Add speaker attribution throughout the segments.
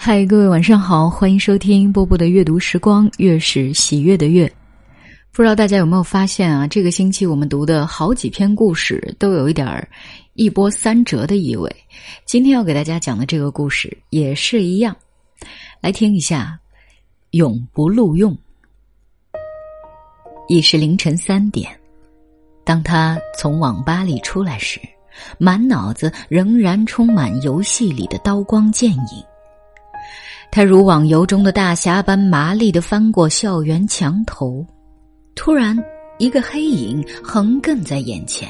Speaker 1: 嗨，各位晚上好，欢迎收听波波的阅读时光，月是喜悦的月。不知道大家有没有发现啊？这个星期我们读的好几篇故事都有一点儿一波三折的意味。今天要给大家讲的这个故事也是一样，来听一下，永不录用。已是凌晨三点，当他从网吧里出来时，满脑子仍然充满游戏里的刀光剑影。他如网游中的大侠般麻利的翻过校园墙头，突然，一个黑影横亘在眼前。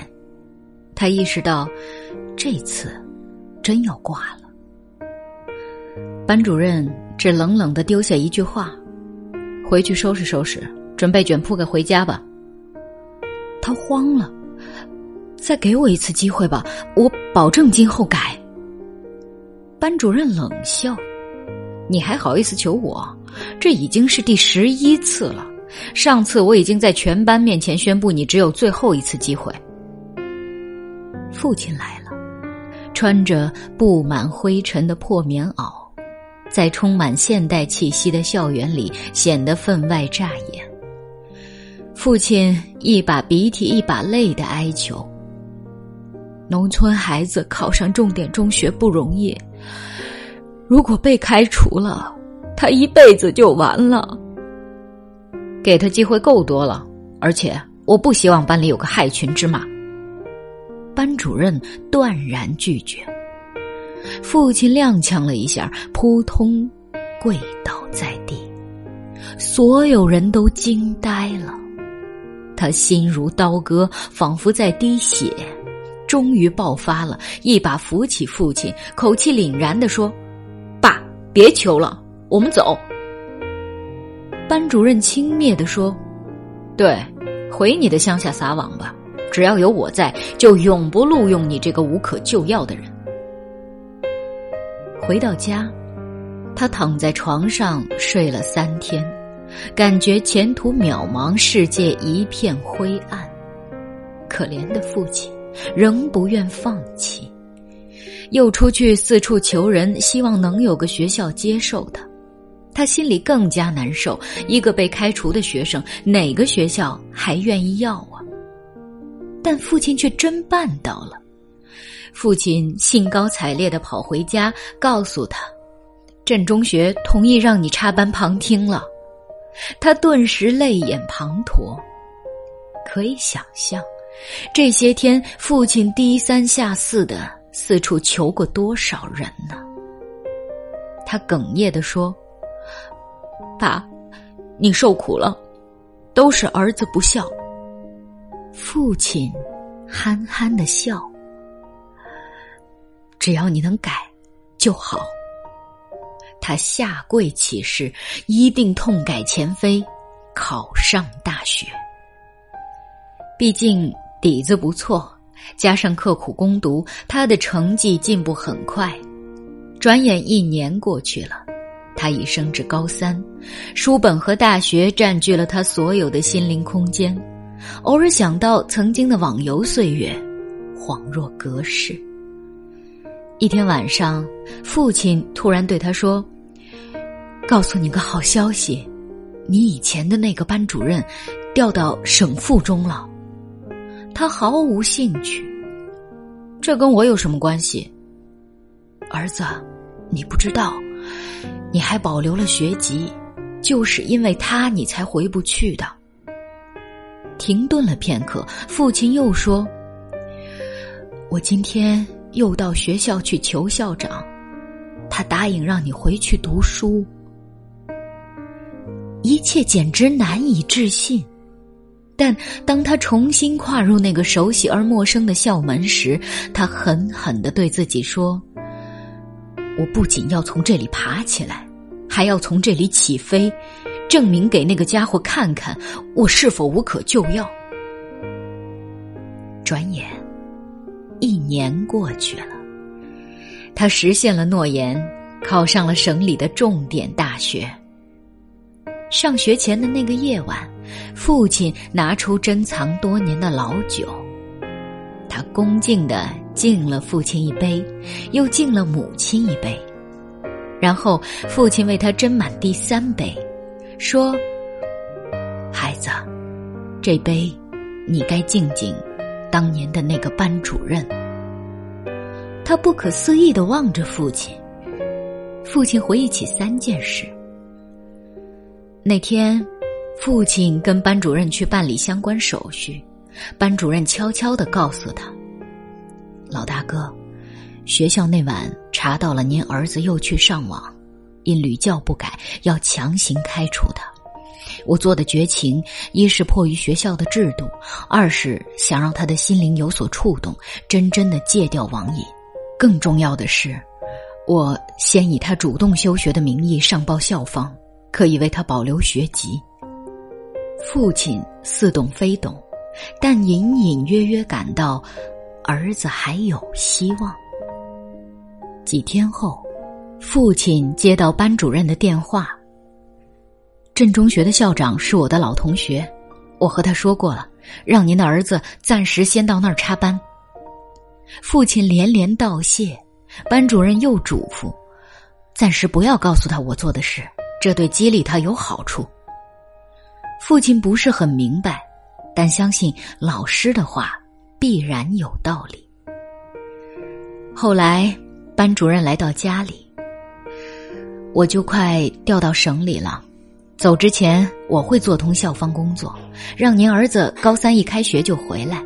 Speaker 1: 他意识到，这次真要挂了。班主任只冷冷的丢下一句话：“回去收拾收拾，准备卷铺盖回家吧。”他慌了，再给我一次机会吧，我保证今后改。班主任冷笑。你还好意思求我？这已经是第十一次了。上次我已经在全班面前宣布，你只有最后一次机会。父亲来了，穿着布满灰尘的破棉袄，在充满现代气息的校园里显得分外扎眼。父亲一把鼻涕一把泪的哀求：“农村孩子考上重点中学不容易。”如果被开除了，他一辈子就完了。给他机会够多了，而且我不希望班里有个害群之马。班主任断然拒绝。父亲踉跄了一下，扑通跪倒在地，所有人都惊呆了。他心如刀割，仿佛在滴血，终于爆发了，一把扶起父亲，口气凛然的说。别求了，我们走。班主任轻蔑的说：“对，回你的乡下撒网吧，只要有我在，就永不录用你这个无可救药的人。”回到家，他躺在床上睡了三天，感觉前途渺茫，世界一片灰暗。可怜的父亲，仍不愿放弃。又出去四处求人，希望能有个学校接受他。他心里更加难受。一个被开除的学生，哪个学校还愿意要啊？但父亲却真办到了。父亲兴高采烈的跑回家，告诉他：“镇中学同意让你插班旁听了。”他顿时泪眼滂沱。可以想象，这些天父亲低三下四的。四处求过多少人呢？他哽咽的说：“爸，你受苦了，都是儿子不孝。”父亲憨憨的笑：“只要你能改就好。”他下跪起誓，一定痛改前非，考上大学。毕竟底子不错。加上刻苦攻读，他的成绩进步很快。转眼一年过去了，他已升至高三，书本和大学占据了他所有的心灵空间。偶尔想到曾经的网游岁月，恍若隔世。一天晚上，父亲突然对他说：“告诉你个好消息，你以前的那个班主任调到省附中了。”他毫无兴趣，这跟我有什么关系？儿子，你不知道，你还保留了学籍，就是因为他，你才回不去的。停顿了片刻，父亲又说：“我今天又到学校去求校长，他答应让你回去读书。”一切简直难以置信。但当他重新跨入那个熟悉而陌生的校门时，他狠狠的对自己说：“我不仅要从这里爬起来，还要从这里起飞，证明给那个家伙看看我是否无可救药。”转眼，一年过去了，他实现了诺言，考上了省里的重点大学。上学前的那个夜晚。父亲拿出珍藏多年的老酒，他恭敬的敬了父亲一杯，又敬了母亲一杯。然后父亲为他斟满第三杯，说：“孩子，这杯你该敬敬当年的那个班主任。”他不可思议的望着父亲。父亲回忆起三件事。那天，父亲跟班主任去办理相关手续，班主任悄悄的告诉他：“老大哥，学校那晚查到了您儿子又去上网，因屡教不改，要强行开除他。我做的绝情，一是迫于学校的制度，二是想让他的心灵有所触动，真真的戒掉网瘾。更重要的是，我先以他主动休学的名义上报校方。”可以为他保留学籍。父亲似懂非懂，但隐隐约约感到儿子还有希望。几天后，父亲接到班主任的电话。镇中学的校长是我的老同学，我和他说过了，让您的儿子暂时先到那儿插班。父亲连连道谢，班主任又嘱咐，暂时不要告诉他我做的事。这对激励他有好处。父亲不是很明白，但相信老师的话必然有道理。后来，班主任来到家里，我就快调到省里了。走之前，我会做通校方工作，让您儿子高三一开学就回来。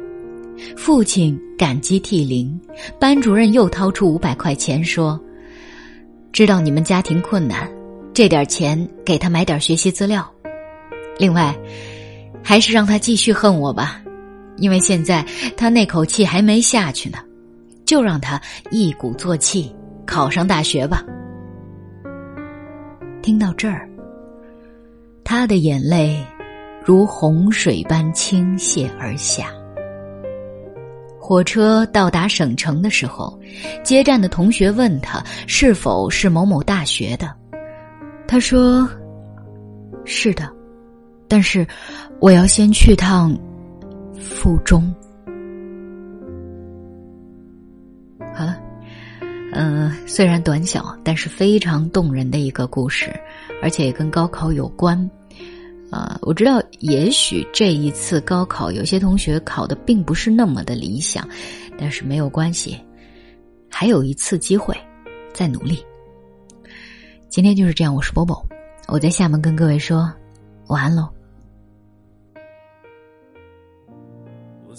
Speaker 1: 父亲感激涕零，班主任又掏出五百块钱说：“知道你们家庭困难。”这点钱给他买点学习资料，另外，还是让他继续恨我吧，因为现在他那口气还没下去呢，就让他一鼓作气考上大学吧。听到这儿，他的眼泪如洪水般倾泻而下。火车到达省城的时候，接站的同学问他是否是某某大学的。他说：“是的，但是我要先去趟附中。”好了，嗯，虽然短小，但是非常动人的一个故事，而且也跟高考有关。啊，我知道，也许这一次高考有些同学考的并不是那么的理想，但是没有关系，还有一次机会，再努力。今天就是这样，我是波波，我在厦门跟各位说晚安喽。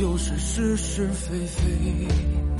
Speaker 2: 就是是是非非。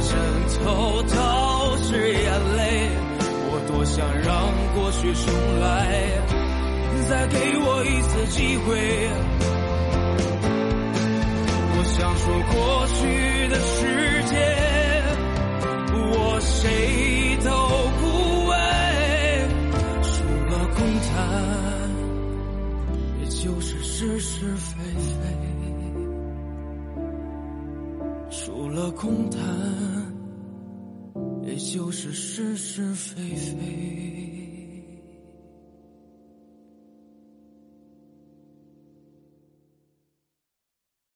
Speaker 2: 枕头都是眼泪。我多想让过去重来，再给我一次机会。我想说过去的时间，我谁都不为，除了空谈，也就是是是非非。除了空谈，就是是是非非。